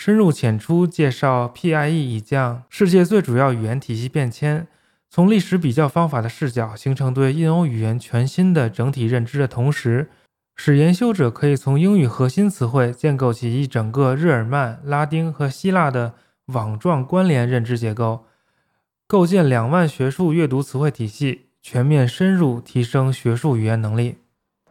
深入浅出介绍 PIE 以降世界最主要语言体系变迁，从历史比较方法的视角形成对印欧语言全新的整体认知的同时，使研修者可以从英语核心词汇建构起一整个日耳曼、拉丁和希腊的网状关联认知结构，构建两万学术阅读词汇体系，全面深入提升学术语言能力。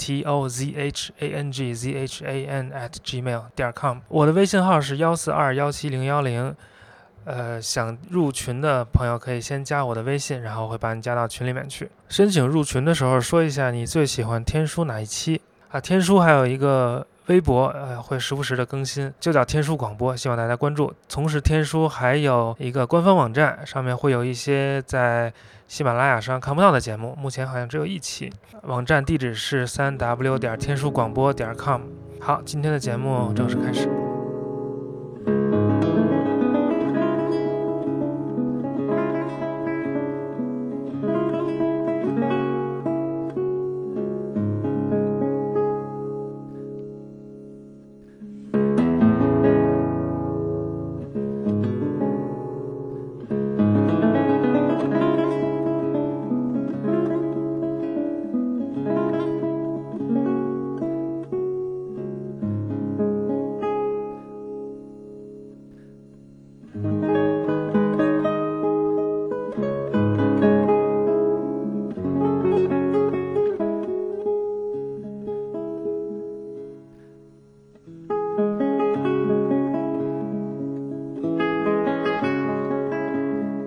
T o z h a n g z h a n at gmail 点 com，我的微信号是幺四二幺七零幺零，呃，想入群的朋友可以先加我的微信，然后会把你加到群里面去。申请入群的时候说一下你最喜欢天书哪一期啊？天书还有一个微博，呃，会时不时的更新，就叫天书广播，希望大家关注。同时，天书还有一个官方网站，上面会有一些在。喜马拉雅上看不到的节目，目前好像只有一期。网站地址是三 w 点天书广播点 com。好，今天的节目正式开始。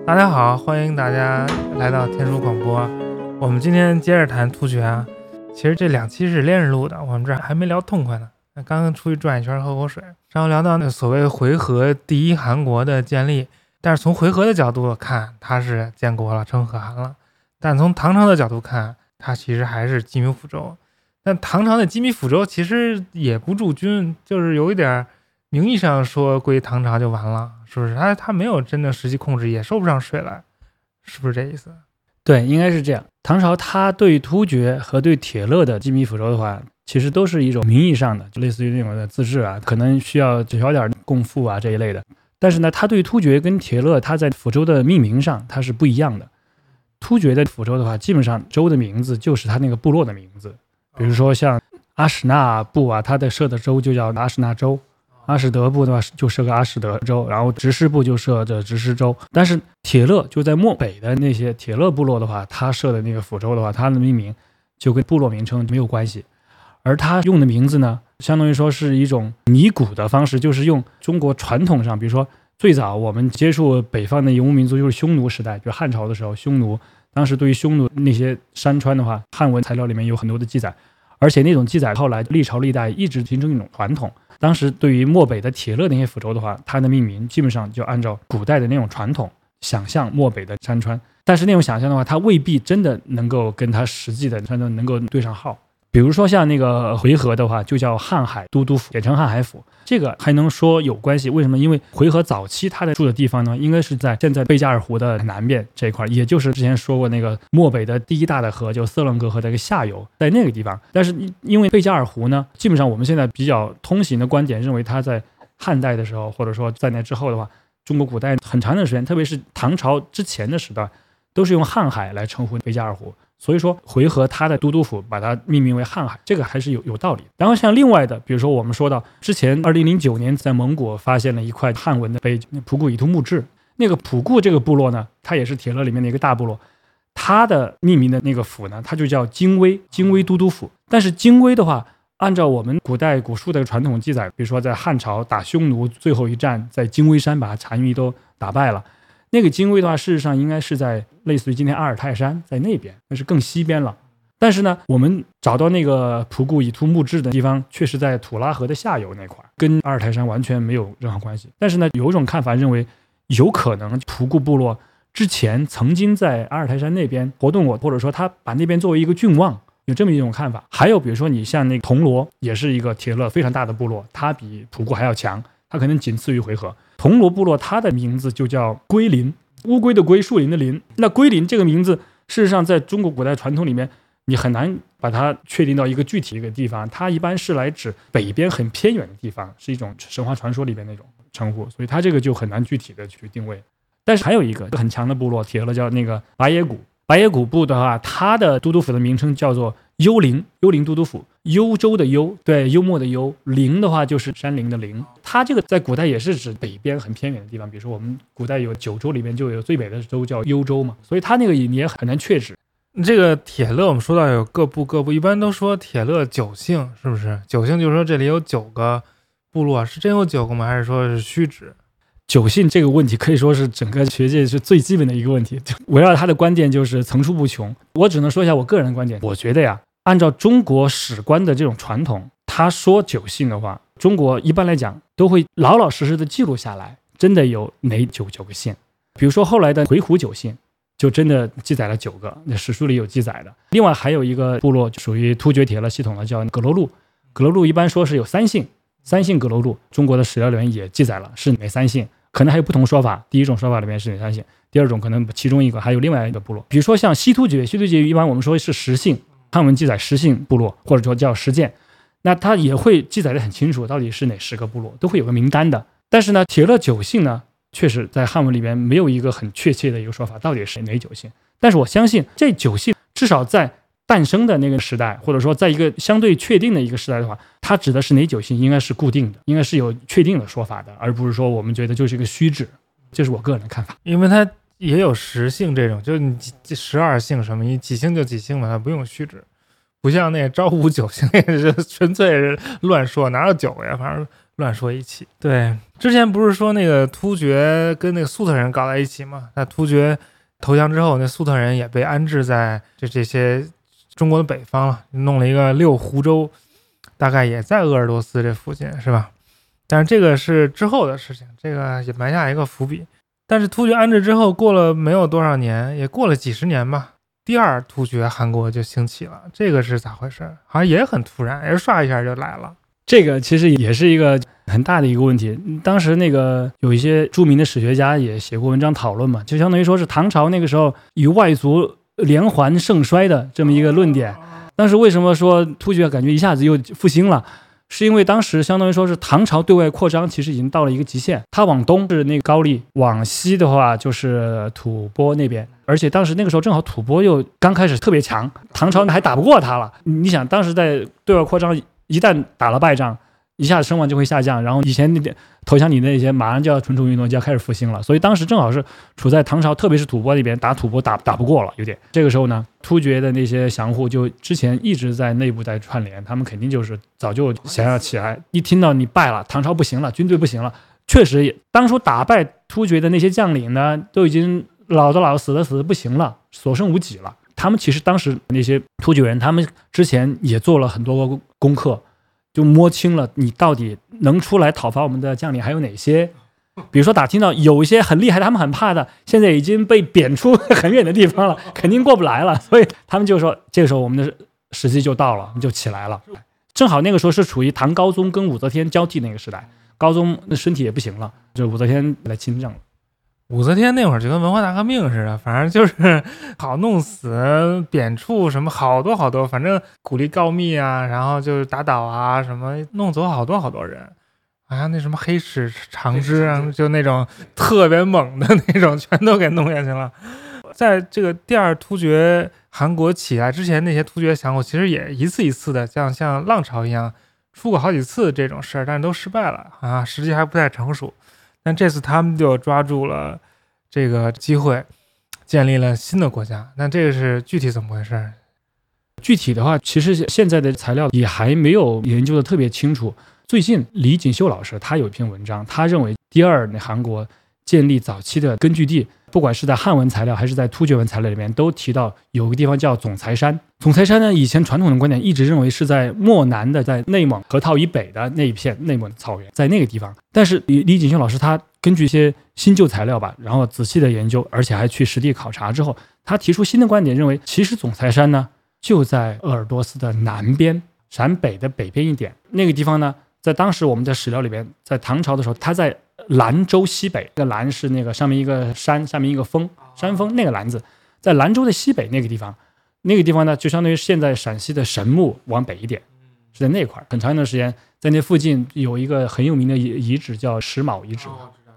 大家好，欢迎大家来到天书广播。我们今天接着谈突厥啊。其实这两期是连着录的，我们这还没聊痛快呢。刚刚出去转一圈，喝口水。然后聊到那所谓回纥第一汗国的建立，但是从回纥的角度看，它是建国了，称可汗了。但从唐朝的角度看，它其实还是鸡米府州。但唐朝的鸡米府州其实也不驻军，就是有一点名义上说归唐朝就完了。是不是他他没有真的实际控制，也收不上税来，是不是这意思？对，应该是这样。唐朝他对突厥和对铁勒的鸡米府州的话，其实都是一种名义上的，就类似于那种的自治啊，可能需要小点共赋啊这一类的。但是呢，他对突厥跟铁勒，他在府州的命名上它是不一样的。突厥的府州的话，基本上州的名字就是他那个部落的名字，比如说像阿史那部啊，他的设的州就叫阿史那州。阿史德部的话就设个阿史德州，然后执事部就设的执事州。但是铁勒就在漠北的那些铁勒部落的话，他设的那个府州的话，它的命名就跟部落名称没有关系。而他用的名字呢，相当于说是一种拟古的方式，就是用中国传统上，比如说最早我们接触北方的游牧民族就是匈奴时代，就汉朝的时候，匈奴当时对于匈奴那些山川的话，汉文材料里面有很多的记载，而且那种记载后来历朝历代一直形成一种传统。当时对于漠北的铁勒那些府州的话，它的命名基本上就按照古代的那种传统想象漠北的山川，但是那种想象的话，它未必真的能够跟它实际的山川能够对上号。比如说像那个回纥的话，就叫瀚海都督府，简称瀚海府。这个还能说有关系？为什么？因为回纥早期它的住的地方呢，应该是在现在贝加尔湖的南边这一块，也就是之前说过那个漠北的第一大的河，就色楞格河的一个下游，在那个地方。但是因为贝加尔湖呢，基本上我们现在比较通行的观点认为，它在汉代的时候，或者说在那之后的话，中国古代很长一段时间，特别是唐朝之前的时段，都是用瀚海来称呼贝加尔湖。所以说，回纥他的都督府把它命名为瀚海，这个还是有有道理。然后像另外的，比如说我们说到之前，二零零九年在蒙古发现了一块汉文的碑，普固以图墓志。那个普固这个部落呢，它也是铁勒里面的一个大部落，它的命名的那个府呢，它就叫精微，精微都督府。但是精微的话，按照我们古代古书的传统记载，比如说在汉朝打匈奴最后一战，在精微山把单于都打败了。那个精卫的话，事实上应该是在类似于今天阿尔泰山在那边，那是更西边了。但是呢，我们找到那个蒲固以图墓志的地方，确实在土拉河的下游那块，跟阿尔泰山完全没有任何关系。但是呢，有一种看法认为，有可能蒲固部落之前曾经在阿尔泰山那边活动过，或者说他把那边作为一个郡望，有这么一种看法。还有比如说，你像那个铜锣，也是一个铁勒非常大的部落，它比蒲固还要强，它可能仅次于回纥。铜锣部落，它的名字就叫龟林，乌龟的龟，树林的林。那龟林这个名字，事实上在中国古代传统里面，你很难把它确定到一个具体一个地方。它一般是来指北边很偏远的地方，是一种神话传说里边那种称呼，所以它这个就很难具体的去定位。但是还有一个很强的部落，铁了叫那个白野谷。白野古部的话，它的都督府的名称叫做幽灵，幽灵都督府。幽州的幽，对，幽默的幽。灵的话就是山林的灵。它这个在古代也是指北边很偏远的地方，比如说我们古代有九州里面就有最北的州叫幽州嘛，所以它那个也很难确指。这个铁勒我们说到有各部各部，一般都说铁勒九姓，是不是？九姓就是说这里有九个部落，是真有九个吗？还是说是虚指？九姓这个问题可以说是整个学界是最基本的一个问题，围绕它的观点就是层出不穷。我只能说一下我个人的观点，我觉得呀。按照中国史观的这种传统，他说九姓的话，中国一般来讲都会老老实实的记录下来，真的有哪九九个姓。比如说后来的回鹘九姓，就真的记载了九个，那史书里有记载的。另外还有一个部落属于突厥铁勒系统的，叫葛罗路。葛罗路一般说是有三姓，三姓葛罗路。中国的史料里面也记载了是哪三姓，可能还有不同说法。第一种说法里面是哪三姓，第二种可能其中一个还有另外一个部落。比如说像西突厥，西突厥一般我们说是十姓。汉文记载十姓部落，或者说叫十建，那他也会记载的很清楚，到底是哪十个部落，都会有个名单的。但是呢，铁勒九姓呢，确实在汉文里面没有一个很确切的一个说法，到底是哪九姓。但是我相信这九姓至少在诞生的那个时代，或者说在一个相对确定的一个时代的话，它指的是哪九姓，应该是固定的，应该是有确定的说法的，而不是说我们觉得就是一个虚指。这是我个人的看法，因为它。也有十性这种，就是你十二姓什么，你几姓就几姓嘛，它不用虚指，不像那朝五九姓，是纯粹是乱说，哪有九个呀？反正乱说一气。对，之前不是说那个突厥跟那个粟特人搞在一起嘛？那突厥投降之后，那粟特人也被安置在就这些中国的北方了，弄了一个六湖州，大概也在鄂尔多斯这附近，是吧？但是这个是之后的事情，这个也埋下一个伏笔。但是突厥安置之后，过了没有多少年，也过了几十年吧，第二突厥汗国就兴起了。这个是咋回事？好像也很突然，也是唰一下就来了。这个其实也是一个很大的一个问题。当时那个有一些著名的史学家也写过文章讨论嘛，就相当于说是唐朝那个时候与外族连环盛衰的这么一个论点。当时为什么说突厥感觉一下子又复兴了？是因为当时相当于说是唐朝对外扩张，其实已经到了一个极限。它往东是那个高丽，往西的话就是吐蕃那边。而且当时那个时候正好吐蕃又刚开始特别强，唐朝还打不过他了。你想当时在对外扩张，一旦打了败仗。一下子声望就会下降，然后以前那点投降你那些马上就要蠢蠢欲动，就要开始复兴了。所以当时正好是处在唐朝，特别是吐蕃那边打吐蕃打打不过了，有点。这个时候呢，突厥的那些降户就之前一直在内部在串联，他们肯定就是早就想要起来，一听到你败了，唐朝不行了，军队不行了，确实也当初打败突厥的那些将领呢，都已经老的老，死的死的不行了，所剩无几了。他们其实当时那些突厥人，他们之前也做了很多功功课，就摸清了你到底能出来讨伐我们的将领还有哪些。比如说打听到有一些很厉害，他们很怕的，现在已经被贬出很远的地方了，肯定过不来了。所以他们就说，这个时候我们的时机就到了，就起来了。正好那个时候是处于唐高宗跟武则天交替那个时代，高宗那身体也不行了，就武则天来亲政了。武则天那会儿就跟文化大革命似的，反正就是 好弄死、贬黜什么好多好多，反正鼓励告密啊，然后就是打倒啊，什么弄走好多好多人。好像那什么黑齿长枝啊，就那种特别猛的那种，全都给弄下去了。在这个第二突厥韩国起来之前，那些突厥强国其实也一次一次的像像浪潮一样出过好几次这种事儿，但是都失败了啊，时机还不太成熟。但这次他们就抓住了这个机会，建立了新的国家。那这个是具体怎么回事？具体的话，其实现在的材料也还没有研究的特别清楚。最近，李锦秀老师他有一篇文章，他认为第二那韩国建立早期的根据地，不管是在汉文材料还是在突厥文材料里面，都提到有个地方叫总裁山。总裁山呢，以前传统的观点一直认为是在漠南的，在内蒙河套以北的那一片内蒙草原，在那个地方。但是李李锦秀老师他根据一些新旧材料吧，然后仔细的研究，而且还去实地考察之后，他提出新的观点，认为其实总裁山呢就在鄂尔多斯的南边，陕北的北边一点，那个地方呢。在当时我们的史料里边，在唐朝的时候，它在兰州西北。那个兰是那个上面一个山，下面一个峰，山峰那个兰字，在兰州的西北那个地方，那个地方呢，就相当于现在陕西的神木往北一点，是在那块儿。很长一段时间，在那附近有一个很有名的遗遗址叫石卯遗址。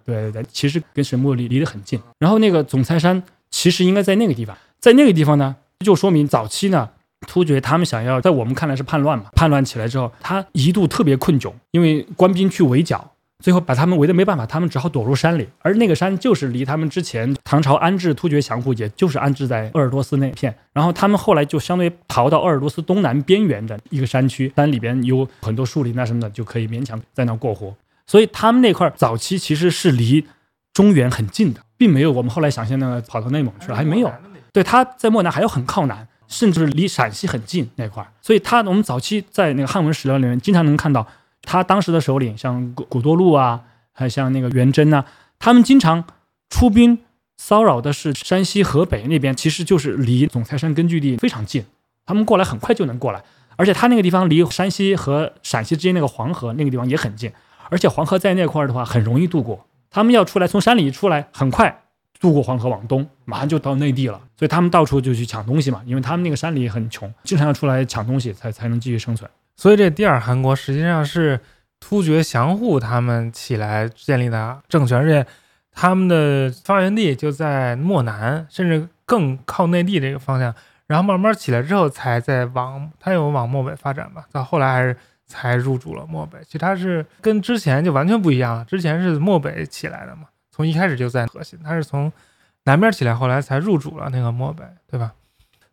对对对，其实跟神木离离得很近。然后那个总裁山其实应该在那个地方，在那个地方呢，就说明早期呢。突厥他们想要在我们看来是叛乱嘛？叛乱起来之后，他一度特别困窘，因为官兵去围剿，最后把他们围的没办法，他们只好躲入山里。而那个山就是离他们之前唐朝安置突厥降户，也就是安置在鄂尔多斯那片。然后他们后来就相当于逃到鄂尔多斯东南边缘的一个山区，山里边有很多树林啊什么的，就可以勉强在那过活。所以他们那块早期其实是离中原很近的，并没有我们后来想象那个跑到内蒙去了，还没有。对，他在漠南还要很靠南。甚至离陕西很近那块儿，所以他我们早期在那个汉文史料里面经常能看到，他当时的首领像古古多禄啊，还有像那个元贞呐，他们经常出兵骚扰的是山西、河北那边，其实就是离总裁山根据地非常近，他们过来很快就能过来，而且他那个地方离山西和陕西之间那个黄河那个地方也很近，而且黄河在那块儿的话很容易渡过，他们要出来从山里出来很快。渡过黄河往东，马上就到内地了，所以他们到处就去抢东西嘛，因为他们那个山里很穷，经常要出来抢东西才才能继续生存。所以这第二汗国实际上是突厥降户他们起来建立的政权，而且他们的发源地就在漠南，甚至更靠内地这个方向。然后慢慢起来之后，才在往他有往漠北发展吧，到后来还是才入主了漠北。其实他是跟之前就完全不一样了，之前是漠北起来的嘛。从一开始就在核心，他是从南边起来，后来才入主了那个漠北，对吧？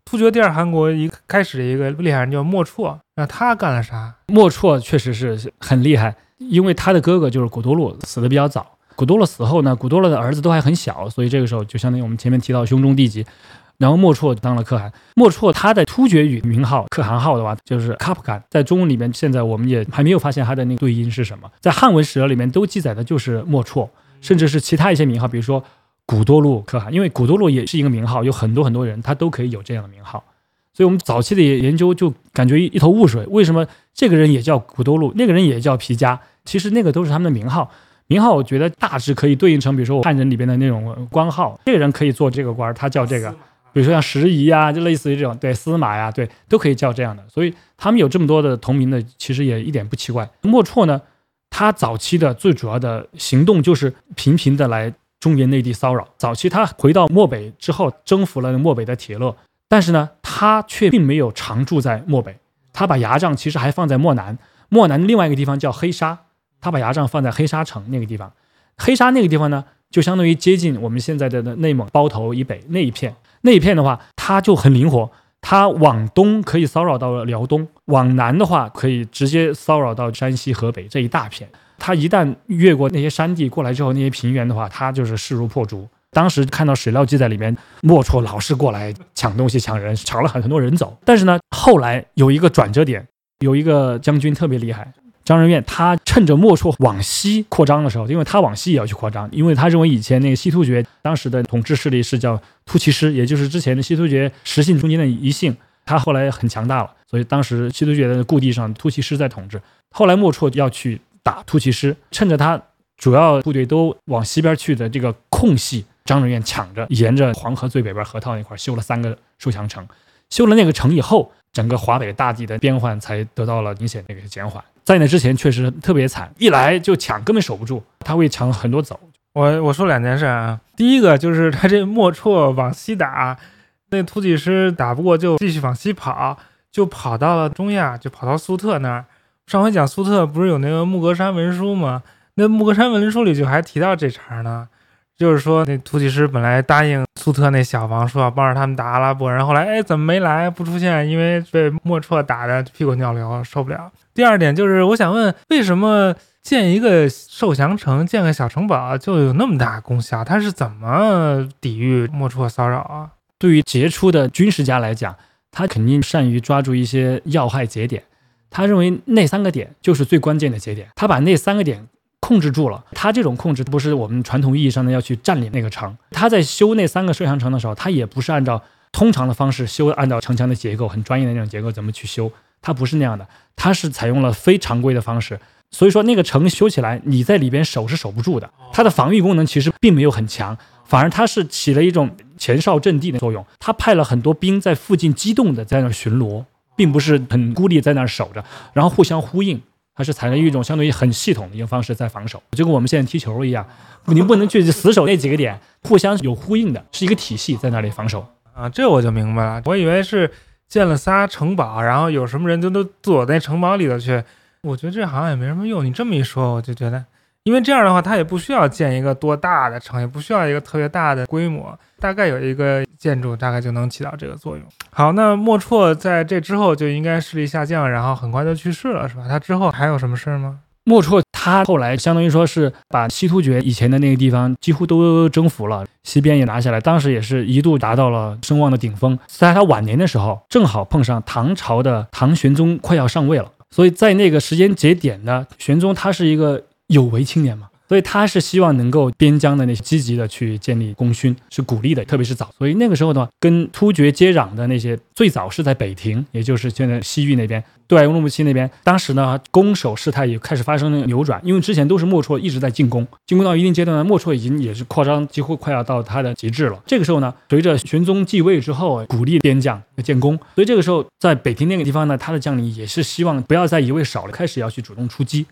突厥第二汗国一开始一个厉害人叫莫绰，那他干了啥？莫绰确实是很厉害，因为他的哥哥就是古多禄死的比较早。古多禄死后呢，古多禄的儿子都还很小，所以这个时候就相当于我们前面提到兄终弟及，然后莫绰当了可汗。莫绰他的突厥语名号可汗号的话就是卡普干，在中文里面现在我们也还没有发现他的那个对音是什么，在汉文史料里面都记载的就是莫绰。甚至是其他一些名号，比如说古多禄可汗，因为古多禄也是一个名号，有很多很多人他都可以有这样的名号，所以我们早期的研究就感觉一头雾水，为什么这个人也叫古多禄，那个人也叫皮加？其实那个都是他们的名号，名号我觉得大致可以对应成，比如说汉人里边的那种官号，这个人可以做这个官，他叫这个，比如说像石仪啊，就类似于这种，对司马呀，对，都可以叫这样的，所以他们有这么多的同名的，其实也一点不奇怪。莫绰呢？他早期的最主要的行动就是频频的来中原内地骚扰。早期他回到漠北之后，征服了漠北的铁勒，但是呢，他却并没有常住在漠北，他把牙帐其实还放在漠南。漠南另外一个地方叫黑沙，他把牙帐放在黑沙城那个地方。黑沙那个地方呢，就相当于接近我们现在的内蒙包头以北那一片。那一片的话，他就很灵活。他往东可以骚扰到辽东，往南的话可以直接骚扰到山西、河北这一大片。他一旦越过那些山地过来之后，那些平原的话，他就是势如破竹。当时看到史料记载里面，莫绰老是过来抢东西、抢人，抢了很很多人走。但是呢，后来有一个转折点，有一个将军特别厉害，张仁愿，他趁着莫绰往西扩张的时候，因为他往西也要去扩张，因为他认为以前那个西突厥当时的统治势力是叫突骑师，也就是之前的西突厥十姓中间的一姓，他后来很强大了，所以当时西突厥的故地上突骑师在统治。后来莫绰要去打突骑师，趁着他主要部队都往西边去的这个空隙。张仁愿抢着沿着黄河最北边河套那块修了三个受降城，修了那个城以后，整个华北大地的变换才得到了明显那个减缓。在那之前确实特别惨，一来就抢根本守不住，他会抢很多走。我我说两件事啊，第一个就是他这莫绰往西打，那突骑师打不过就继续往西跑，就跑到了中亚，就跑到苏特那儿。上回讲苏特不是有那个木格山文书吗？那木格山文书里就还提到这茬呢。就是说，那突骑师本来答应苏特那小王说要帮着他们打阿拉伯人，后来哎怎么没来不出现？因为被莫绰打的屁滚尿流，受不了。第二点就是，我想问，为什么建一个受降城、建个小城堡就有那么大功效？他是怎么抵御莫绰骚扰啊？对于杰出的军事家来讲，他肯定善于抓住一些要害节点，他认为那三个点就是最关键的节点，他把那三个点。控制住了，他这种控制不是我们传统意义上的要去占领那个城。他在修那三个摄像城的时候，他也不是按照通常的方式修，按照城墙的结构很专业的那种结构怎么去修，他不是那样的，他是采用了非常规的方式。所以说那个城修起来，你在里边守是守不住的。它的防御功能其实并没有很强，反而它是起了一种前哨阵地的作用。他派了很多兵在附近机动的在那巡逻，并不是很孤立在那儿守着，然后互相呼应。它是采用一种相对于很系统的一个方式在防守，就跟我们现在踢球一样，你不能去死守那几个点，互相有呼应的，是一个体系在那里防守啊。这我就明白了，我以为是建了仨城堡，然后有什么人就都躲在城堡里头去。我觉得这好像也没什么用。你这么一说，我就觉得。因为这样的话，它也不需要建一个多大的城，也不需要一个特别大的规模，大概有一个建筑，大概就能起到这个作用。好，那莫绰在这之后就应该势力下降，然后很快就去世了，是吧？他之后还有什么事儿吗？莫绰他后来相当于说是把西突厥以前的那个地方几乎都征服了，西边也拿下来，当时也是一度达到了声望的顶峰。在他晚年的时候，正好碰上唐朝的唐玄宗快要上位了，所以在那个时间节点呢，玄宗他是一个。有为青年嘛，所以他是希望能够边疆的那些积极的去建立功勋，是鼓励的，特别是早。所以那个时候呢，跟突厥接壤的那些最早是在北庭，也就是现在西域那边，对乌鲁木齐那边。当时呢，攻守事态也开始发生了扭转，因为之前都是莫绰一直在进攻，进攻到一定阶段呢，莫绰已经也是扩张，几乎快要到他的极致了。这个时候呢，随着玄宗继位之后，鼓励边将建功，所以这个时候在北庭那个地方呢，他的将领也是希望不要再一味少了，开始要去主动出击。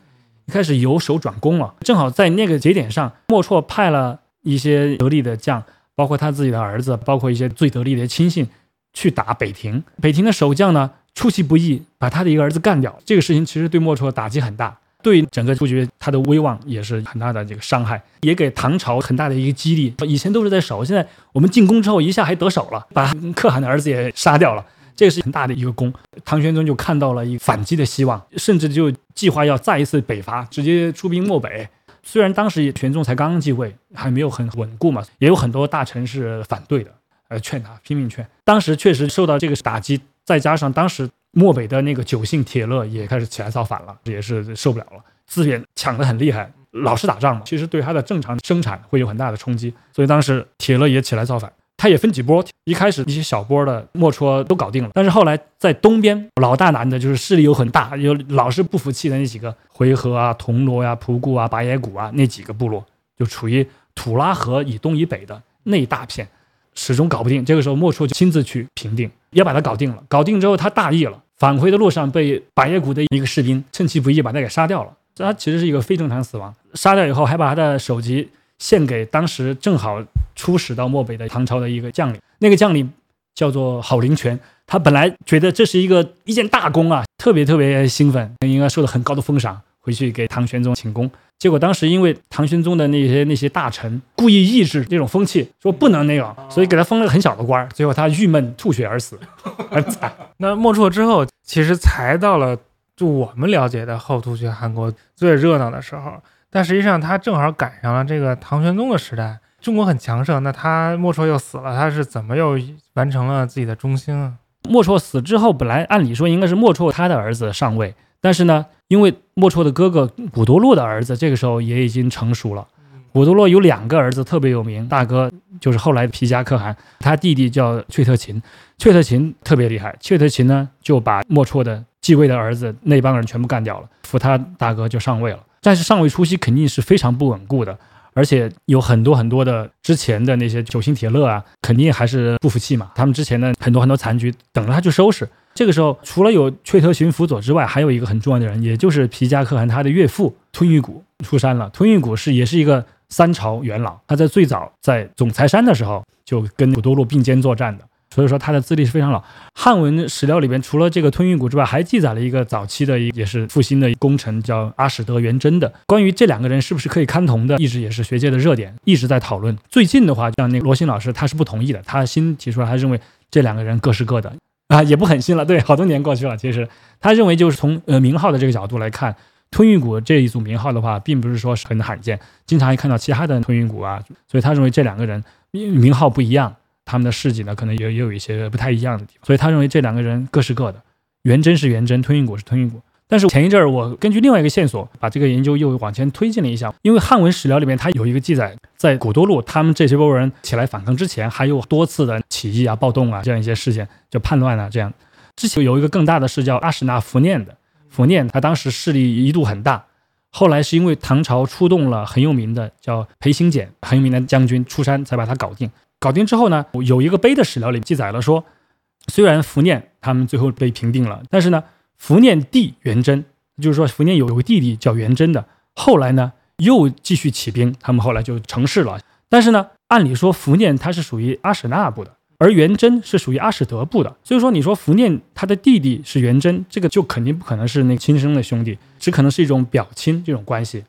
开始由守转攻了，正好在那个节点上，莫绰派了一些得力的将，包括他自己的儿子，包括一些最得力的亲信，去打北庭。北庭的守将呢，出其不意把他的一个儿子干掉。这个事情其实对莫绰打击很大，对整个突厥他的威望也是很大的这个伤害，也给唐朝很大的一个激励。以前都是在守，现在我们进攻之后一下还得手了，把可汗的儿子也杀掉了。这个是很大的一个功，唐玄宗就看到了一个反击的希望，甚至就计划要再一次北伐，直接出兵漠北。虽然当时玄宗才刚刚继位，还没有很稳固嘛，也有很多大臣是反对的，呃，劝他拼命劝。当时确实受到这个打击，再加上当时漠北的那个九姓铁勒也开始起来造反了，也是受不了了，资源抢得很厉害，老是打仗嘛，其实对他的正常生产会有很大的冲击，所以当时铁勒也起来造反。他也分几波，一开始一些小波的莫绰都搞定了，但是后来在东边老大难的就是势力又很大，又老是不服气的那几个回纥啊、铜锣呀、仆固啊、拔野谷啊那几个部落，就处于土拉河以东以北的那一大片，始终搞不定。这个时候莫绰就亲自去平定，也把他搞定了。搞定之后他大意了，返回的路上被拔野谷的一个士兵趁其不意把他给杀掉了。这他其实是一个非正常死亡，杀掉以后还把他的首级。献给当时正好出使到漠北的唐朝的一个将领，那个将领叫做郝灵泉，他本来觉得这是一个一件大功啊，特别特别兴奋，应该受到很高的封赏，回去给唐玄宗请功。结果当时因为唐玄宗的那些那些大臣故意抑制这种风气，说不能那个，所以给他封了个很小的官儿。最后他郁闷吐血而死，很惨。那莫绰之后，其实才到了。就我们了解的后突厥汗国最热闹的时候。但实际上，他正好赶上了这个唐玄宗的时代，中国很强盛。那他莫绰又死了，他是怎么又完成了自己的中兴啊？莫绰死之后，本来按理说应该是莫绰他的儿子上位，但是呢，因为莫绰的哥哥古多洛的儿子这个时候也已经成熟了。古多洛有两个儿子特别有名，大哥就是后来的皮夹可汗，他弟弟叫阙特勤，阙特勤特别厉害。阙特勤呢就把莫绰的继位的儿子那帮人全部干掉了，扶他大哥就上位了。但是上位初期肯定是非常不稳固的，而且有很多很多的之前的那些九星铁勒啊，肯定还是不服气嘛。他们之前的很多很多残局等着他去收拾。这个时候，除了有阙特勤辅佐之外，还有一个很重要的人，也就是皮加可汗他的岳父吞玉骨出山了。吞玉骨是也是一个三朝元老，他在最早在总裁山的时候就跟古多禄并肩作战的。所以说他的资历是非常老。汉文史料里边，除了这个吞云谷之外，还记载了一个早期的，一也是复兴的功臣，叫阿史德元贞的。关于这两个人是不是可以堪同的，一直也是学界的热点，一直在讨论。最近的话，像那罗新老师，他是不同意的，他新提出来，他认为这两个人各是各的啊，也不狠心了。对，好多年过去了，其实他认为就是从呃名号的这个角度来看，吞云谷这一组名号的话，并不是说很罕见，经常也看到其他的吞云谷啊，所以他认为这两个人名号不一样。他们的事迹呢，可能也也有一些不太一样的地方，所以他认为这两个人各是各的，元贞是元贞，吞云谷是吞云谷。但是前一阵儿，我根据另外一个线索，把这个研究又往前推进了一下，因为汉文史料里面它有一个记载，在古多禄他们这些波人起来反抗之前，还有多次的起义啊、暴动啊这样一些事件，就叛乱啊这样。之前有一个更大的是叫阿史那福念的，福念他当时势力一度很大，后来是因为唐朝出动了很有名的叫裴行俭很有名的将军出山，才把他搞定。搞定之后呢，有一个碑的史料里记载了说，虽然福念他们最后被平定了，但是呢，福念弟元贞，就是说福念有有个弟弟叫元贞的，后来呢又继续起兵，他们后来就成事了。但是呢，按理说福念他是属于阿史那部的，而元贞是属于阿史德部的，所以说你说福念他的弟弟是元贞，这个就肯定不可能是那亲生的兄弟，只可能是一种表亲这种关系。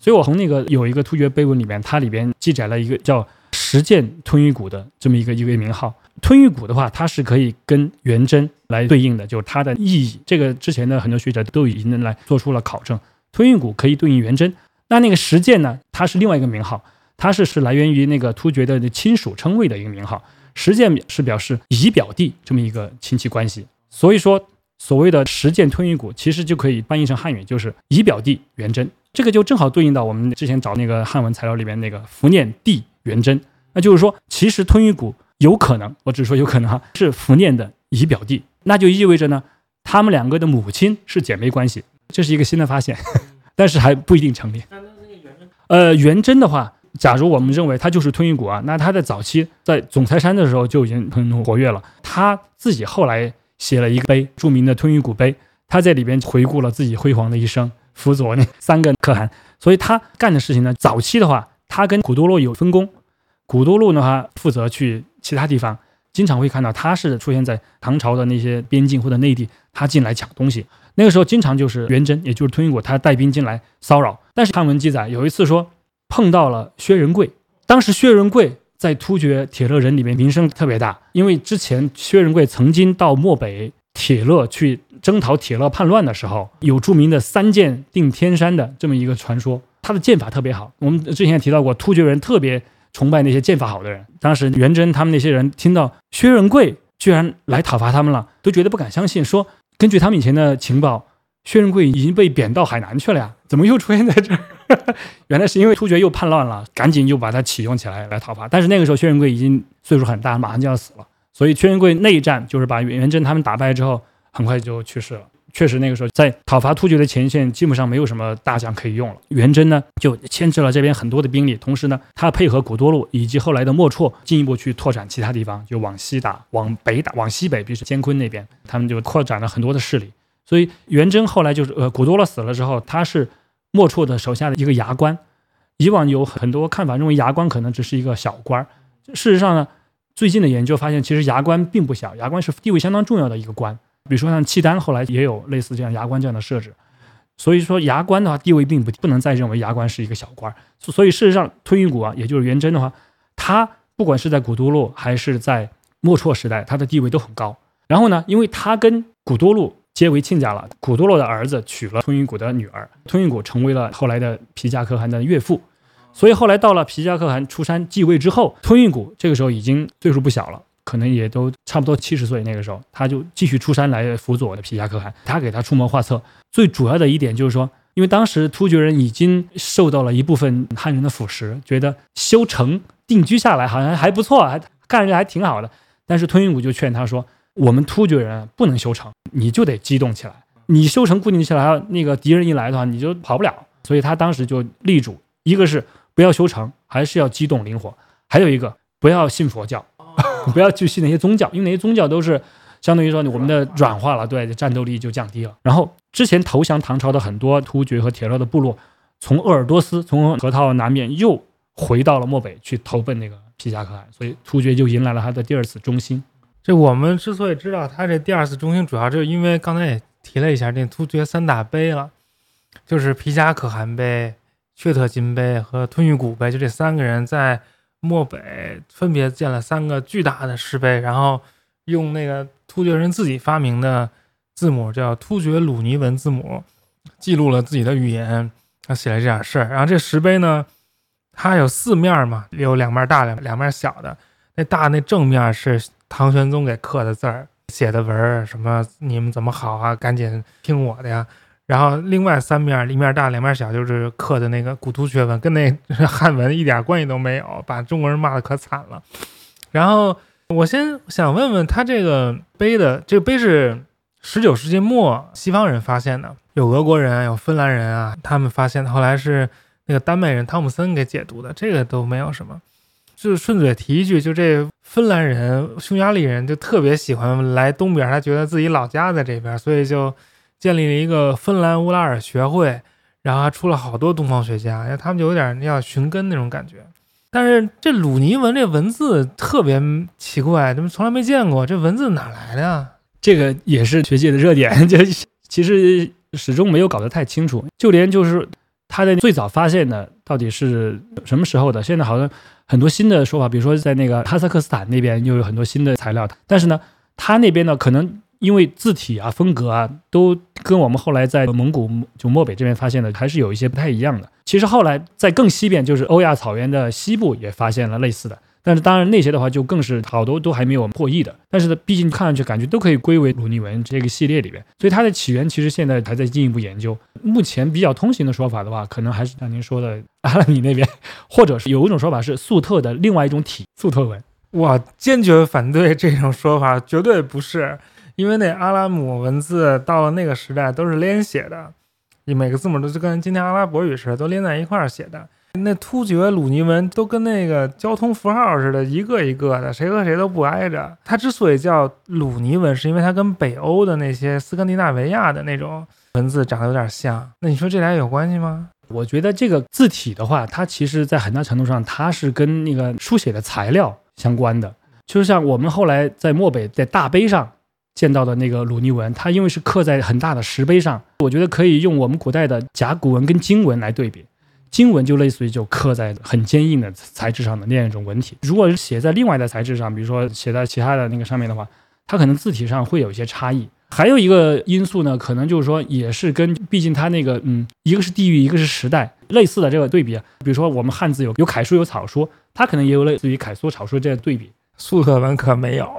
所以我从那个有一个突厥碑文里面，它里边记载了一个叫。实践吞玉骨的这么一个一个名号，吞玉骨的话，它是可以跟元贞来对应的，就是它的意义。这个之前的很多学者都已经来做出了考证，吞玉骨可以对应元贞。那那个实践呢，它是另外一个名号，它是是来源于那个突厥的亲属称谓的一个名号。实践是表示姨表弟这么一个亲戚关系，所以说所谓的实践吞玉骨，其实就可以翻译成汉语，就是姨表弟元贞。这个就正好对应到我们之前找那个汉文材料里面那个福念弟元贞。那就是说，其实吞玉骨有可能，我只是说有可能哈，是福念的姨表弟，那就意味着呢，他们两个的母亲是姐妹关系，这是一个新的发现，但是还不一定成立。呃，元贞的话，假如我们认为他就是吞玉骨啊，那他在早期在总裁山的时候就已经很活跃了，他自己后来写了一个碑，著名的吞玉骨碑，他在里边回顾了自己辉煌的一生，辅佐那三个可汗，所以他干的事情呢，早期的话，他跟古多洛有分工。古都路呢？他，负责去其他地方，经常会看到他是出现在唐朝的那些边境或者内地，他进来抢东西。那个时候经常就是元贞，也就是吞云果，他带兵进来骚扰。但是汉文记载有一次说碰到了薛仁贵，当时薛仁贵在突厥铁勒人里面名声特别大，因为之前薛仁贵曾经到漠北铁勒去征讨铁勒叛乱的时候，有著名的三剑定天山的这么一个传说，他的剑法特别好。我们之前也提到过，突厥人特别。崇拜那些剑法好的人。当时元贞他们那些人听到薛仁贵居然来讨伐他们了，都觉得不敢相信。说根据他们以前的情报，薛仁贵已经被贬到海南去了呀，怎么又出现在这儿？原来是因为突厥又叛乱了，赶紧又把他启用起来来讨伐。但是那个时候薛仁贵已经岁数很大，马上就要死了，所以薛仁贵内战就是把元贞他们打败之后，很快就去世了。确实，那个时候在讨伐突厥的前线，基本上没有什么大将可以用了。元贞呢，就牵制了这边很多的兵力，同时呢，他配合古多禄以及后来的莫绰，进一步去拓展其他地方，就往西打，往北打，往西北，比如说监昆那边，他们就扩展了很多的势力。所以元贞后来就是，呃，古多禄死了之后，他是莫绰的手下的一个牙关。以往有很多看法认为牙关可能只是一个小官儿，事实上呢，最近的研究发现，其实牙关并不小，牙关是地位相当重要的一个官。比如说像契丹后来也有类似这样牙关这样的设置，所以说牙关的话地位并不不能再认为牙关是一个小官，所以事实上吞云谷啊，也就是元贞的话，他不管是在古都路还是在莫绰时代，他的地位都很高。然后呢，因为他跟古多禄结为亲家了。古多洛的儿子娶了吞云谷的女儿，吞云谷成为了后来的皮加可汗的岳父。所以后来到了皮加可汗出山继位之后，吞云谷这个时候已经岁数不小了，可能也都差不多七十岁。那个时候，他就继续出山来辅佐我的皮加可汗。他给他出谋划策，最主要的一点就是说，因为当时突厥人已经受到了一部分汉人的腐蚀，觉得修城定居下来好像还不错，还干着还挺好的。但是吞云谷就劝他说：“我们突厥人不能修城，你就得机动起来。你修城固定起来，那个敌人一来的话，你就跑不了。”所以他当时就立主，一个是。不要修城，还是要机动灵活。还有一个，不要信佛教，不要去信那些宗教，因为那些宗教都是相当于说我们的软化了，对战斗力就降低了。然后之前投降唐朝的很多突厥和铁勒的部落，从鄂尔多斯，从河套南面又回到了漠北去投奔那个皮夹可汗，所以突厥就迎来了他的第二次中兴。这我们之所以知道他这第二次中兴，主要就是因为刚才也提了一下这突厥三大碑了，就是皮夹可汗碑。阙特金碑和吞玉谷碑，就这三个人在漠北分别建了三个巨大的石碑，然后用那个突厥人自己发明的字母，叫突厥鲁尼文字母，记录了自己的语言，他写了这点事儿。然后这石碑呢，它有四面嘛，有两面大，两两面小的。那大那正面是唐玄宗给刻的字儿，写的文儿，什么你们怎么好啊，赶紧听我的呀。然后另外三面，一面大，两面小，就是刻的那个古突厥文，跟那汉文一点关系都没有，把中国人骂的可惨了。然后我先想问问他这个碑的，这个碑是十九世纪末西方人发现的，有俄国人，有芬兰人啊，他们发现的。后来是那个丹麦人汤姆森给解读的，这个都没有什么。就顺嘴提一句，就这芬兰人、匈牙利人就特别喜欢来东边，他觉得自己老家在这边，所以就。建立了一个芬兰乌拉尔学会，然后还出了好多东方学家，他们就有点要寻根那种感觉。但是这鲁尼文这文字特别奇怪，他们从来没见过，这文字哪来的呀？这个也是学界的热点，就其实始终没有搞得太清楚。就连就是他的最早发现的到底是什么时候的，现在好像很多新的说法，比如说在那个哈萨克斯坦那边又有很多新的材料，但是呢，他那边呢可能。因为字体啊、风格啊，都跟我们后来在蒙古就漠北这边发现的还是有一些不太一样的。其实后来在更西边，就是欧亚草原的西部也发现了类似的，但是当然那些的话就更是好多都还没有破译的。但是呢，毕竟看上去感觉都可以归为鲁尼文这个系列里边，所以它的起源其实现在还在进一步研究。目前比较通行的说法的话，可能还是像您说的阿拉米那边，或者是有一种说法是粟特的另外一种体粟特文。我坚决反对这种说法，绝对不是。因为那阿拉姆文字到了那个时代都是连写的，你每个字母都是跟今天阿拉伯语似的，都连在一块儿写的。那突厥鲁尼文都跟那个交通符号似的，一个一个的，谁和谁都不挨着。它之所以叫鲁尼文，是因为它跟北欧的那些斯堪的纳维亚的那种文字长得有点像。那你说这俩有关系吗？我觉得这个字体的话，它其实在很大程度上它是跟那个书写的材料相关的，就像我们后来在漠北在大碑上。见到的那个鲁尼文，它因为是刻在很大的石碑上，我觉得可以用我们古代的甲骨文跟金文来对比。金文就类似于就刻在很坚硬的材质上的那样一种文体。如果是写在另外的材质上，比如说写在其他的那个上面的话，它可能字体上会有一些差异。还有一个因素呢，可能就是说也是跟，毕竟它那个嗯，一个是地域，一个是时代，类似的这个对比。比如说我们汉字有有楷书有草书，它可能也有类似于楷书草书这样对比。粟特文可没有，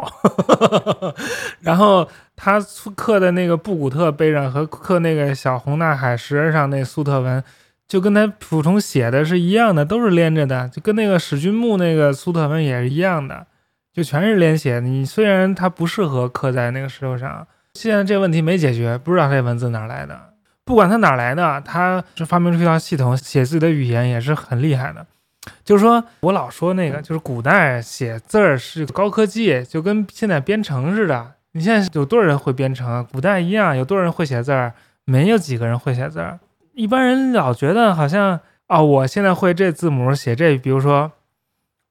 然后他刻的那个布古特碑上和刻那个小红纳海石上那粟特文，就跟他普通写的是一样的，都是连着的，就跟那个史君墓那个粟特文也是一样的，就全是连写。你虽然它不适合刻在那个石头上，现在这问题没解决，不知道这文字哪来的。不管它哪来的，它是发明出一套系统，写自己的语言也是很厉害的。就是说，我老说那个，就是古代写字儿是高科技，就跟现在编程似的。你现在有多少人会编程？古代一样，有多少人会写字儿？没有几个人会写字儿。一般人老觉得好像啊，我现在会这字母写这，比如说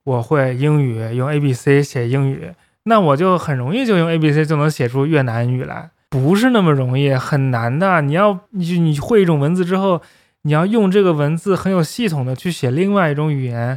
我会英语，用 A B C 写英语，那我就很容易就用 A B C 就能写出越南语来，不是那么容易，很难的。你要你你会一种文字之后。你要用这个文字很有系统的去写另外一种语言，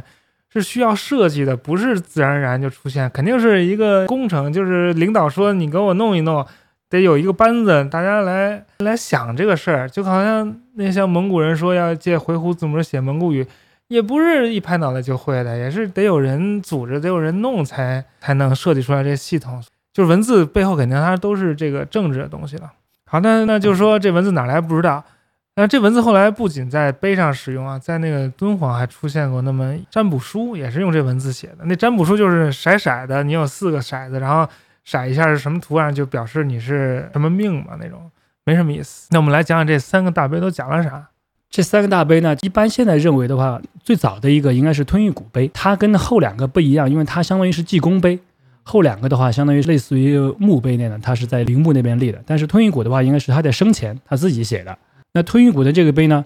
是需要设计的，不是自然而然就出现，肯定是一个工程。就是领导说你给我弄一弄，得有一个班子，大家来来想这个事儿，就好像那像蒙古人说要借回鹘字母写蒙古语，也不是一拍脑袋就会的，也是得有人组织，得有人弄才才能设计出来这系统。就是文字背后肯定它都是这个政治的东西了。好，那那就说这文字哪来不知道。那这文字后来不仅在碑上使用啊，在那个敦煌还出现过那么占卜书，也是用这文字写的。那占卜书就是骰骰的，你有四个骰子，然后骰一下是什么图案，就表示你是什么命嘛，那种没什么意思。那我们来讲讲这三个大碑都讲了啥。这三个大碑呢，一般现在认为的话，最早的一个应该是吞玉骨碑，它跟后两个不一样，因为它相当于是济公碑。后两个的话，相当于类似于墓碑那样的，它是在陵墓那边立的。但是吞玉骨的话，应该是他在生前他自己写的。那吞云谷的这个碑呢，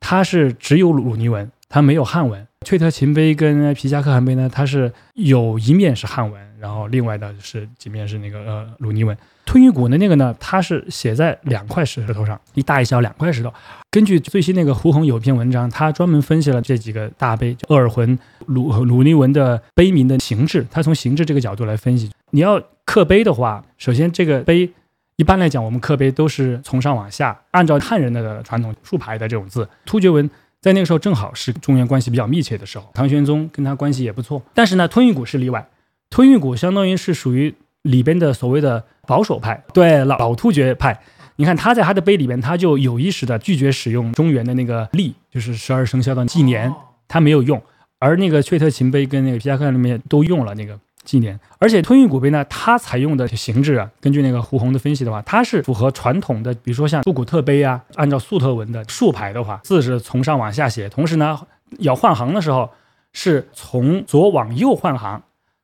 它是只有鲁尼文，它没有汉文。阙特勤碑跟皮加克汗碑呢，它是有一面是汉文，然后另外的是几面是那个呃鲁尼文。吞云谷的那个呢，它是写在两块石头上，一大一小两块石头。根据最新那个胡宏有篇文章，他专门分析了这几个大碑，鄂尔浑、鲁鲁尼文的碑铭的形制，他从形制这个角度来分析。你要刻碑的话，首先这个碑。一般来讲，我们刻碑都是从上往下，按照汉人的传统竖排的这种字。突厥文在那个时候正好是中原关系比较密切的时候，唐玄宗跟他关系也不错。但是呢，吞玉骨是例外，吞玉骨相当于是属于里边的所谓的保守派，对老老突厥派。你看他在他的碑里边，他就有意识的拒绝使用中原的那个历，就是十二生肖的纪年，他没有用。而那个阙特勤碑跟那个皮夹克里面都用了那个。纪年，而且吞玉古碑呢，它采用的形制啊，根据那个胡宏的分析的话，它是符合传统的，比如说像布古特碑啊，按照粟特文的竖排的话，字是从上往下写，同时呢，要换行的时候是从左往右换行，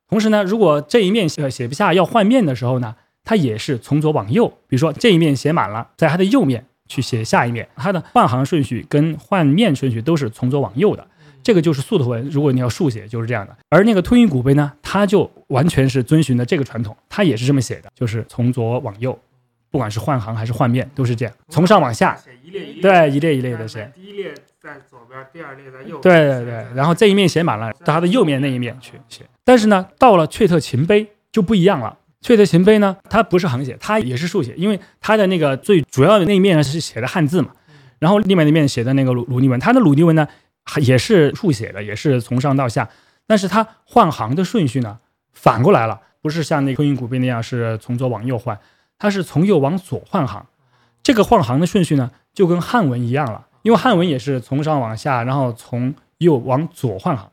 同时呢，如果这一面写写不下要换面的时候呢，它也是从左往右，比如说这一面写满了，在它的右面去写下一面，它的换行顺序跟换面顺序都是从左往右的。这个就是素头文，如果你要竖写，就是这样的。而那个吞云古碑呢，它就完全是遵循的这个传统，它也是这么写的，就是从左往右，不管是换行还是换面，都是这样，从上往下，一列一列，对，一列一列的写。第一列在左边，第二列在右边。对对对，然后这一面写满了，到它的右面那一面去写。但是呢，到了阙特勤碑就不一样了。阙特勤碑呢，它不是横写，它也是竖写，因为它的那个最主要的那一面是写的汉字嘛，然后另外那面写的那个鲁鲁尼文，它的鲁尼文呢。也是竖写的，也是从上到下，但是它换行的顺序呢反过来了，不是像那吞云古碑那样是从左往右换，它是从右往左换行。这个换行的顺序呢就跟汉文一样了，因为汉文也是从上往下，然后从右往左换行，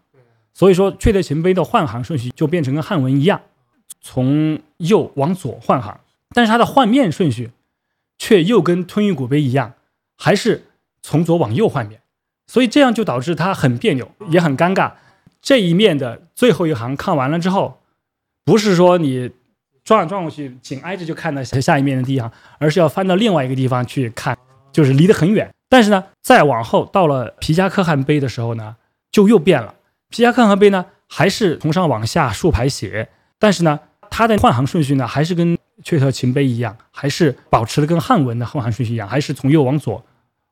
所以说阙特勤碑的换行顺序就变成跟汉文一样，从右往左换行，但是它的换面顺序却又跟吞云古碑一样，还是从左往右换面。所以这样就导致他很别扭，也很尴尬。这一面的最后一行看完了之后，不是说你转转过去，紧挨着就看到下一面的第一行，而是要翻到另外一个地方去看，就是离得很远。但是呢，再往后到了皮加克汗碑的时候呢，就又变了。皮加克汗碑呢，还是从上往下竖排写，但是呢，它的换行顺序呢，还是跟阙特勤碑一样，还是保持了跟汉文的换行顺序一样，还是从右往左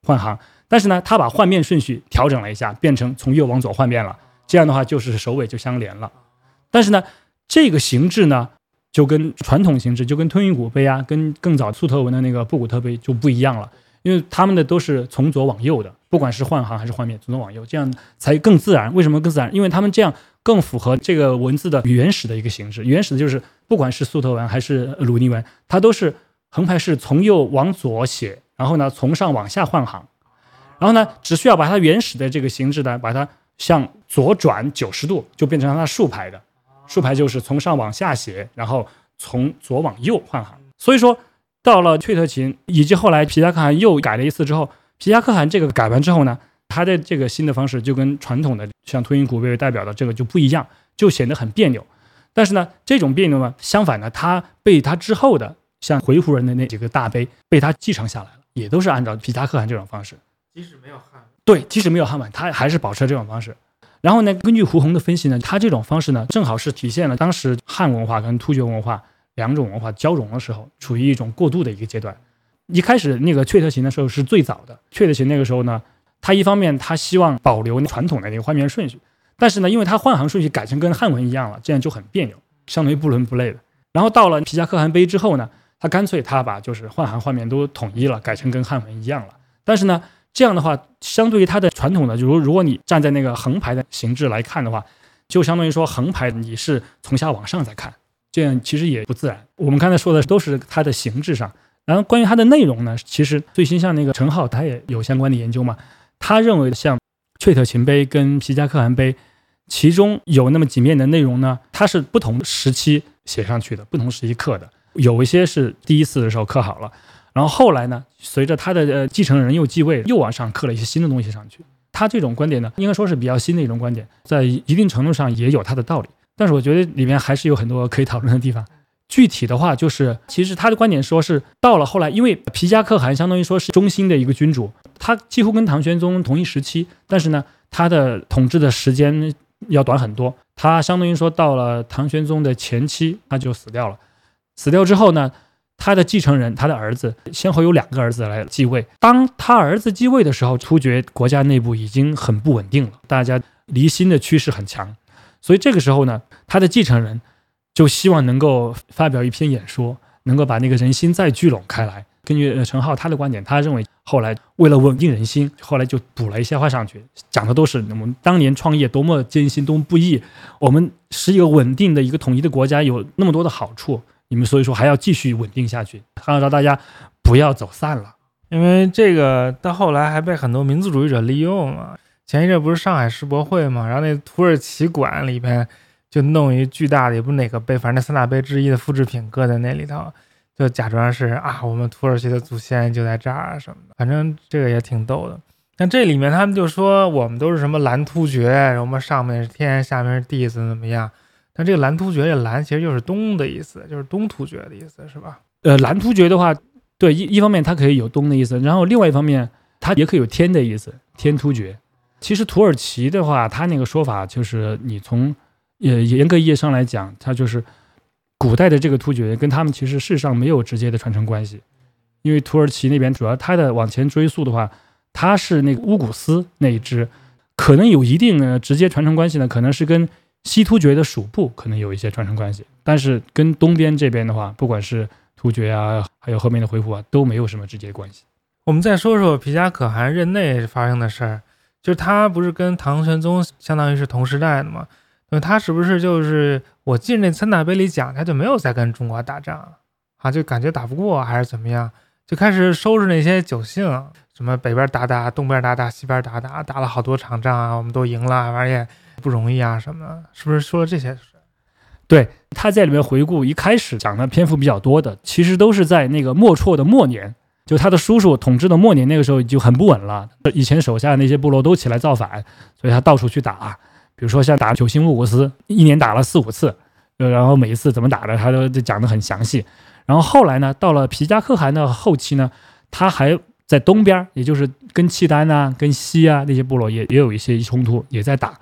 换行。但是呢，他把换面顺序调整了一下，变成从右往左换面了。这样的话，就是首尾就相连了。但是呢，这个形制呢，就跟传统形制，就跟吞云古碑啊，跟更早粟特文的那个布古特碑就不一样了。因为他们的都是从左往右的，不管是换行还是换面，从左往右，这样才更自然。为什么更自然？因为他们这样更符合这个文字的原始的一个形式。原始的就是，不管是粟特文还是鲁尼文，它都是横排是从右往左写，然后呢，从上往下换行。然后呢，只需要把它原始的这个形制呢，把它向左转九十度，就变成它竖排的。竖排就是从上往下写，然后从左往右换行。所以说，到了阙特琴以及后来皮加克汗又改了一次之后，皮加克汗这个改完之后呢，他的这个新的方式就跟传统的像吞云古碑为代表的这个就不一样，就显得很别扭。但是呢，这种别扭呢，相反呢，它被他之后的像回鹘人的那几个大碑被他继承下来了，也都是按照皮加克汗这种方式。即使没有汉文，对，即使没有汉文，他还是保持了这种方式。然后呢，根据胡宏的分析呢，他这种方式呢，正好是体现了当时汉文化跟突厥文化两种文化交融的时候，处于一种过渡的一个阶段。一开始那个阙特勤的时候是最早的，阙特勤那个时候呢，他一方面他希望保留传统的那个换面顺序，但是呢，因为他换行顺序改成跟汉文一样了，这样就很别扭，相当于不伦不类的。然后到了皮加可汗碑之后呢。他干脆他把就是换行换面都统一了，改成跟汉文一样了。但是呢，这样的话，相对于它的传统的，就如如果你站在那个横排的形制来看的话，就相当于说横排你是从下往上在看，这样其实也不自然。我们刚才说的都是它的形制上，然后关于它的内容呢，其实最新像那个陈浩他也有相关的研究嘛，他认为像翠特勤碑跟皮加可汗碑，其中有那么几面的内容呢，它是不同时期写上去的，不同时期刻的，有一些是第一次的时候刻好了。然后后来呢，随着他的呃继承人又继位，又往上刻了一些新的东西上去。他这种观点呢，应该说是比较新的一种观点，在一定程度上也有他的道理。但是我觉得里面还是有很多可以讨论的地方。具体的话，就是其实他的观点说是到了后来，因为皮加可汗相当于说是中心的一个君主，他几乎跟唐玄宗同一时期，但是呢，他的统治的时间要短很多。他相当于说到了唐玄宗的前期，他就死掉了。死掉之后呢？他的继承人，他的儿子，先后有两个儿子来继位。当他儿子继位的时候，突厥国家内部已经很不稳定了，大家离心的趋势很强。所以这个时候呢，他的继承人就希望能够发表一篇演说，能够把那个人心再聚拢开来。根据陈浩他的观点，他认为后来为了稳定人心，后来就补了一些话上去，讲的都是我们当年创业多么艰辛，多么不易。我们是一个稳定的一个统一的国家，有那么多的好处。你们所以说还要继续稳定下去，号召大家不要走散了，因为这个到后来还被很多民族主义者利用嘛。前一阵不是上海世博会嘛，然后那土耳其馆里边就弄一巨大的，也不是哪个碑，反正三大碑之一的复制品搁在那里头，就假装是啊，我们土耳其的祖先就在这儿什么的，反正这个也挺逗的。但这里面他们就说我们都是什么蓝突厥，什么上面是天，下面是地，怎么怎么样。但这个蓝突厥，这蓝其实就是东的意思，就是东突厥的意思，是吧？呃，蓝突厥的话，对一一方面它可以有东的意思，然后另外一方面它也可以有天的意思，天突厥。其实土耳其的话，它那个说法就是你从呃严格意义上来讲，它就是古代的这个突厥跟他们其实事实上没有直接的传承关系，因为土耳其那边主要它的往前追溯的话，它是那个乌古斯那一支，可能有一定的直接传承关系呢，可能是跟。西突厥的属部可能有一些传承关系，但是跟东边这边的话，不管是突厥啊，还有后面的回鹘啊，都没有什么直接关系。我们再说说皮加可汗任内发生的事儿，就是他不是跟唐玄宗相当于是同时代的嘛？那他是不是就是我记那三大碑里讲，他就没有再跟中国打仗啊？就感觉打不过还是怎么样，就开始收拾那些酒姓，什么北边打打，东边打打，西边打打，打了好多场仗啊，我们都赢了，而且。不容易啊，什么，是不是说了这些？对，他在里面回顾，一开始讲的篇幅比较多的，其实都是在那个莫绰的末年，就他的叔叔统治的末年，那个时候就很不稳了。以前手下的那些部落都起来造反，所以他到处去打，比如说像打九星乌古斯，一年打了四五次，然后每一次怎么打的，他都讲得很详细。然后后来呢，到了皮加可汗的后期呢，他还在东边，也就是跟契丹啊、跟西啊那些部落也也有一些冲突，也在打。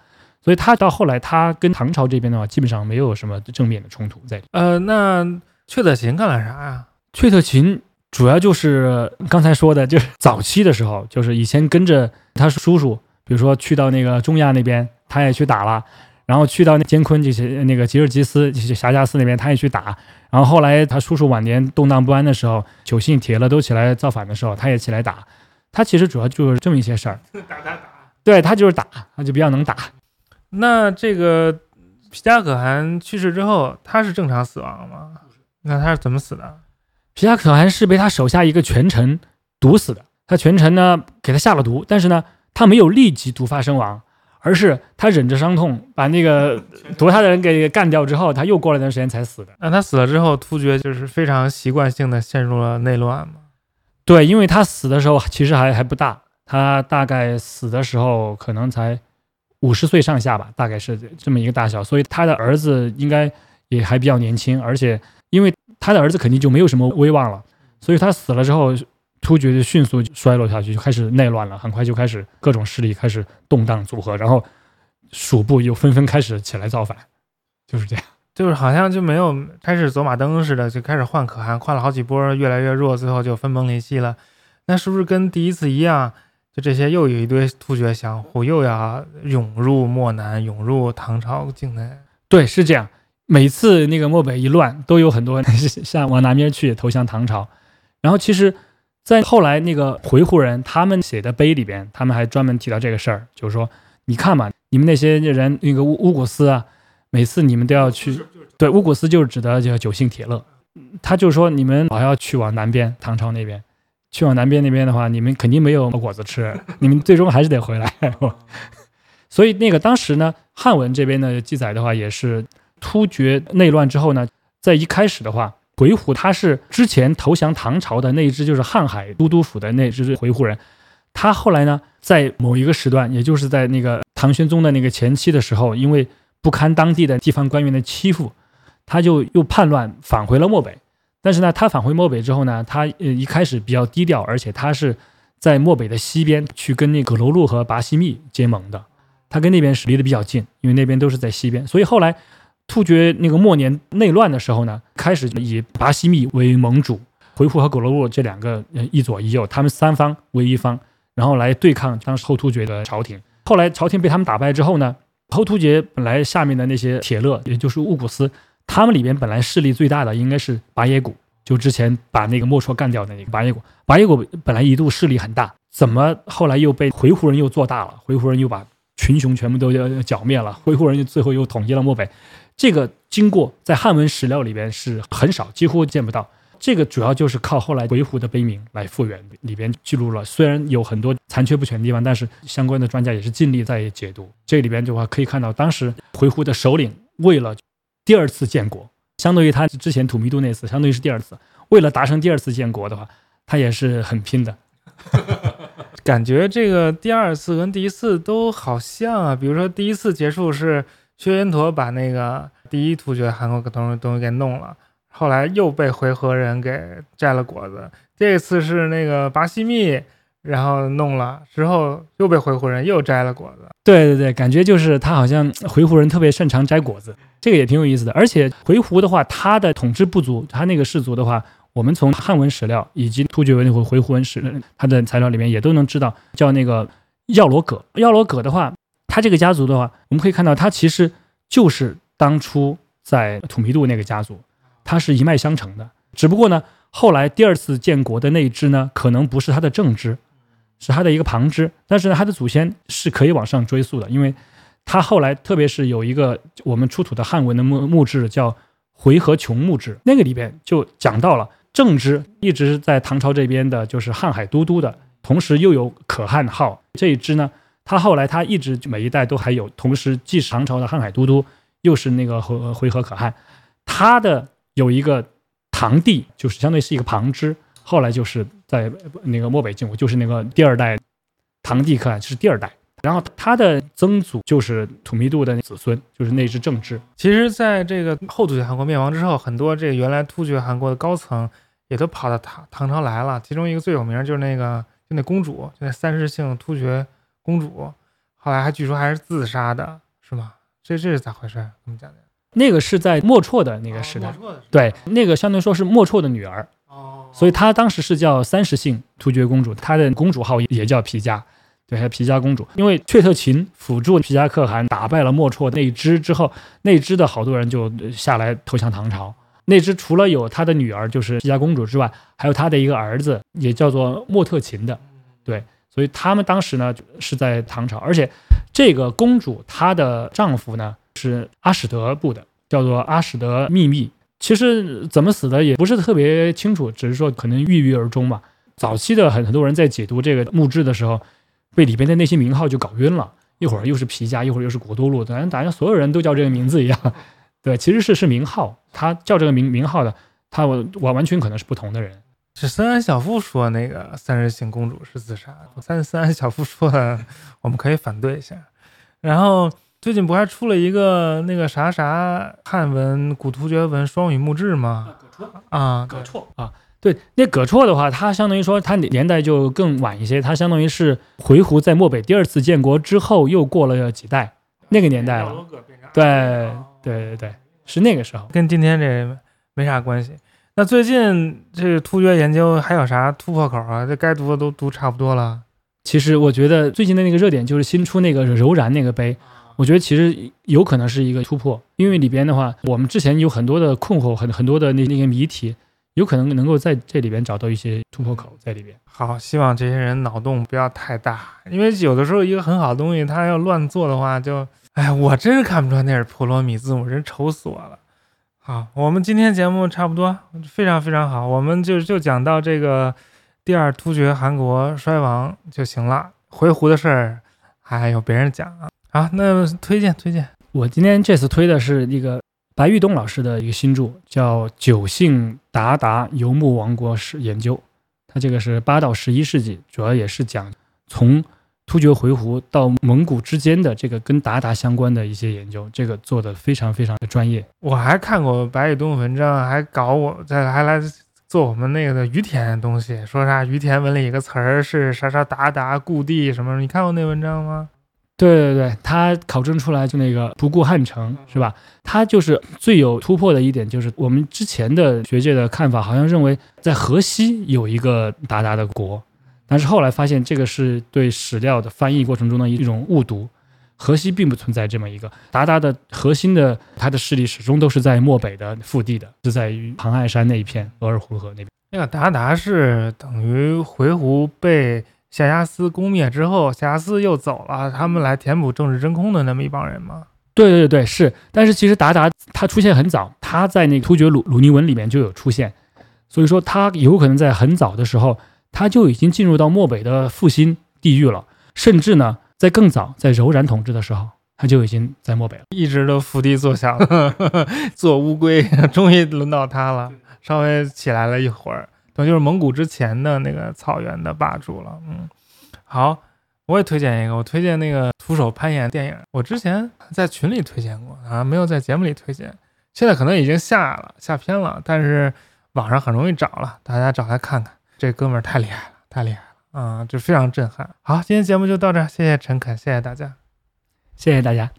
所以他到后来，他跟唐朝这边的话，基本上没有什么正面的冲突在。呃，那阙特勤干了啥呀？阙特勤主要就是刚才说的，就是早期的时候，就是以前跟着他叔叔，比如说去到那个中亚那边，他也去打了；然后去到那监昆这些那个吉尔吉斯、就是霞迦斯那边，他也去打。然后后来他叔叔晚年动荡不安的时候，九姓铁勒都起来造反的时候，他也起来打。他其实主要就是这么一些事儿。打打打。对他就是打，他就比较能打。那这个皮加可汗去世之后，他是正常死亡吗？那他是怎么死的？皮加可汗是被他手下一个权臣毒死的。他权臣呢给他下了毒，但是呢他没有立即毒发身亡，而是他忍着伤痛把那个 毒他的人给干掉之后，他又过了段时间才死的。那他死了之后，突厥就是非常习惯性的陷入了内乱吗？对，因为他死的时候其实还还不大，他大概死的时候可能才。五十岁上下吧，大概是这么一个大小，所以他的儿子应该也还比较年轻，而且因为他的儿子肯定就没有什么威望了，所以他死了之后，突厥就迅速衰落下去，就开始内乱了，很快就开始各种势力开始动荡组合，然后属部又纷纷开始起来造反，就是这样，就是好像就没有开始走马灯似的，就开始换可汗，换了好几波，越来越弱，最后就分崩离析了，那是不是跟第一次一样？就这些，又有一堆突厥相互，又要涌入漠南，涌入唐朝境内。对，是这样。每次那个漠北一乱，都有很多人 向往南边去投降唐朝。然后其实，在后来那个回鹘人他们写的碑里边，他们还专门提到这个事儿，就是说，你看嘛，你们那些人那个乌乌古斯啊，每次你们都要去，对，乌古斯就是指的叫九姓铁勒，他就说你们老要去往南边唐朝那边，去往南边那边的话，你们肯定没有果子吃，你们最终还是得回来。所以那个当时呢，汉文这边的记载的话，也是突厥内乱之后呢，在一开始的话。回鹘他是之前投降唐朝的那一支，就是瀚海都督府的那支回鹘人。他后来呢，在某一个时段，也就是在那个唐玄宗的那个前期的时候，因为不堪当地的地方官员的欺负，他就又叛乱返回了漠北。但是呢，他返回漠北之后呢，他呃一开始比较低调，而且他是在漠北的西边去跟那个葛楼路和拔西密结盟的。他跟那边是离得比较近，因为那边都是在西边，所以后来。突厥那个末年内乱的时候呢，开始以拔西密为盟主，回鹘和葛罗禄这两个一左一右，他们三方为一方，然后来对抗当时后突厥的朝廷。后来朝廷被他们打败之后呢，后突厥本来下面的那些铁勒，也就是乌古斯，他们里边本来势力最大的应该是拔野古，就之前把那个莫绰干掉的那个拔野古。拔野古本来一度势力很大，怎么后来又被回鹘人又做大了？回鹘人又把群雄全部都要剿灭了，回鹘人最后又统一了漠北。这个经过在汉文史料里边是很少，几乎见不到。这个主要就是靠后来回鹘的碑铭来复原，里边记录了。虽然有很多残缺不全的地方，但是相关的专家也是尽力在解读。这里边的话可以看到，当时回鹘的首领为了第二次建国，相对于他之前土密度那次，相当于是第二次，为了达成第二次建国的话，他也是很拼的。感觉这个第二次跟第一次都好像啊，比如说第一次结束是。薛延陀把那个第一突厥汗国东东西给弄了，后来又被回纥人给摘了果子。这次是那个拔西密，然后弄了之后又被回鹘人又摘了果子。对对对，感觉就是他好像回鹘人特别擅长摘果子，这个也挺有意思的。而且回鹘的话，他的统治部族，他那个氏族的话，我们从汉文史料以及突厥文回回鹘文史他的材料里面也都能知道，叫那个耀罗葛。耀罗葛的话。他这个家族的话，我们可以看到，他其实就是当初在土弥度那个家族，他是一脉相承的。只不过呢，后来第二次建国的那一支呢，可能不是他的正支，是他的一个旁支。但是呢，他的祖先是可以往上追溯的，因为他后来特别是有一个我们出土的汉文的墓墓志叫回纥琼墓志，那个里边就讲到了正支一直在唐朝这边的，就是瀚海都督的，同时又有可汗号这一支呢。他后来，他一直每一代都还有，同时既是唐朝的瀚海都督，又是那个回回纥可汗。他的有一个堂弟，就是相当于是一个旁支，后来就是在那个漠北进国，就是那个第二代堂弟可汗就是第二代。然后他的曾祖就是土弥度的子孙，就是那支正支。其实，在这个后突厥汗国灭亡之后，很多这个原来突厥汗国的高层也都跑到唐唐朝来了。其中一个最有名就是那个就那公主，就那三世姓突厥。公主后来还据说还是自杀的，是吗？这这是咋回事？怎么讲的？那个是在莫绰的那个时代，对，那个相当于说是莫绰的女儿，哦，所以她当时是叫三十姓突厥公主，她的公主号也叫皮家，对，还皮家公主。因为阙特勤辅助皮加可汗打败了莫绰那支之后，那支的好多人就下来投降唐朝。那支除了有他的女儿就是皮家公主之外，还有他的一个儿子，也叫做莫特勤的，对。所以他们当时呢是在唐朝，而且这个公主她的丈夫呢是阿史德部的，叫做阿史德秘密。其实怎么死的也不是特别清楚，只是说可能郁郁而终嘛。早期的很很多人在解读这个墓志的时候，被里边的那些名号就搞晕了，一会儿又是皮家，一会儿又是古都路，等大家所有人都叫这个名字一样。对，其实是是名号，他叫这个名名号的，他我我完全可能是不同的人。是森安小夫说那个三人行公主是自杀的，三森安小夫说的，我们可以反对一下。然后最近不还出了一个那个啥啥汉文古突厥文双语墓志吗？啊，葛绰啊，对，那葛绰的话，他相当于说他年代就更晚一些，他相当于是回鹘在漠北第二次建国之后又过了几代那个年代了。对对对对，是那个时候，跟今天这没啥关系。那最近这突厥研究还有啥突破口啊？这该读的都读差不多了。其实我觉得最近的那个热点就是新出那个柔然那个碑，我觉得其实有可能是一个突破，因为里边的话，我们之前有很多的困惑，很很多的那那些谜题，有可能能够在这里边找到一些突破口在里边。好，希望这些人脑洞不要太大，因为有的时候一个很好的东西，他要乱做的话，就，哎，我真是看不出来那是普罗米字母，真愁死我了。好，我们今天节目差不多，非常非常好，我们就就讲到这个第二突厥汗国衰亡就行了，回鹘的事儿还有别人讲啊。好，那推荐推荐，我今天这次推的是一个白玉东老师的一个新著，叫《九姓鞑靼游牧王国史研究》。它这个是八到十一世纪，主要也是讲从突厥回鹘到蒙古之间的这个跟鞑靼相关的一些研究，这个做的非常非常的专业。我还看过白玉东文章，还搞我在还来做我们那个的于田东西，说啥于田文里一个词儿是啥啥鞑靼故地什么？你看过那文章吗？对对对，他考证出来就那个不顾汉城是吧？他就是最有突破的一点，就是我们之前的学界的看法，好像认为在河西有一个鞑靼的国，但是后来发现这个是对史料的翻译过程中的一种误读，河西并不存在这么一个鞑靼的核心的，它的势力始终都是在漠北的腹地的，是在于唐爱山那一片额尔浑河那边。那个鞑靼是等于回鹘被。夏家斯攻灭之后，夏家斯又走了，他们来填补政治真空的那么一帮人吗？对对对，是。但是其实达达他出现很早，他在那个突厥鲁鲁尼文里面就有出现，所以说他有可能在很早的时候，他就已经进入到漠北的复兴地域了，甚至呢，在更早，在柔然统治的时候，他就已经在漠北了，一直都伏低做小，做乌龟，终于轮到他了，稍微起来了一会儿。等就是蒙古之前的那个草原的霸主了，嗯，好，我也推荐一个，我推荐那个徒手攀岩电影，我之前在群里推荐过啊，没有在节目里推荐，现在可能已经下了下片了，但是网上很容易找了，大家找来看看，这哥们儿太厉害了，太厉害了啊，就非常震撼。好，今天节目就到这儿，谢谢陈肯，谢谢大家，谢谢大家。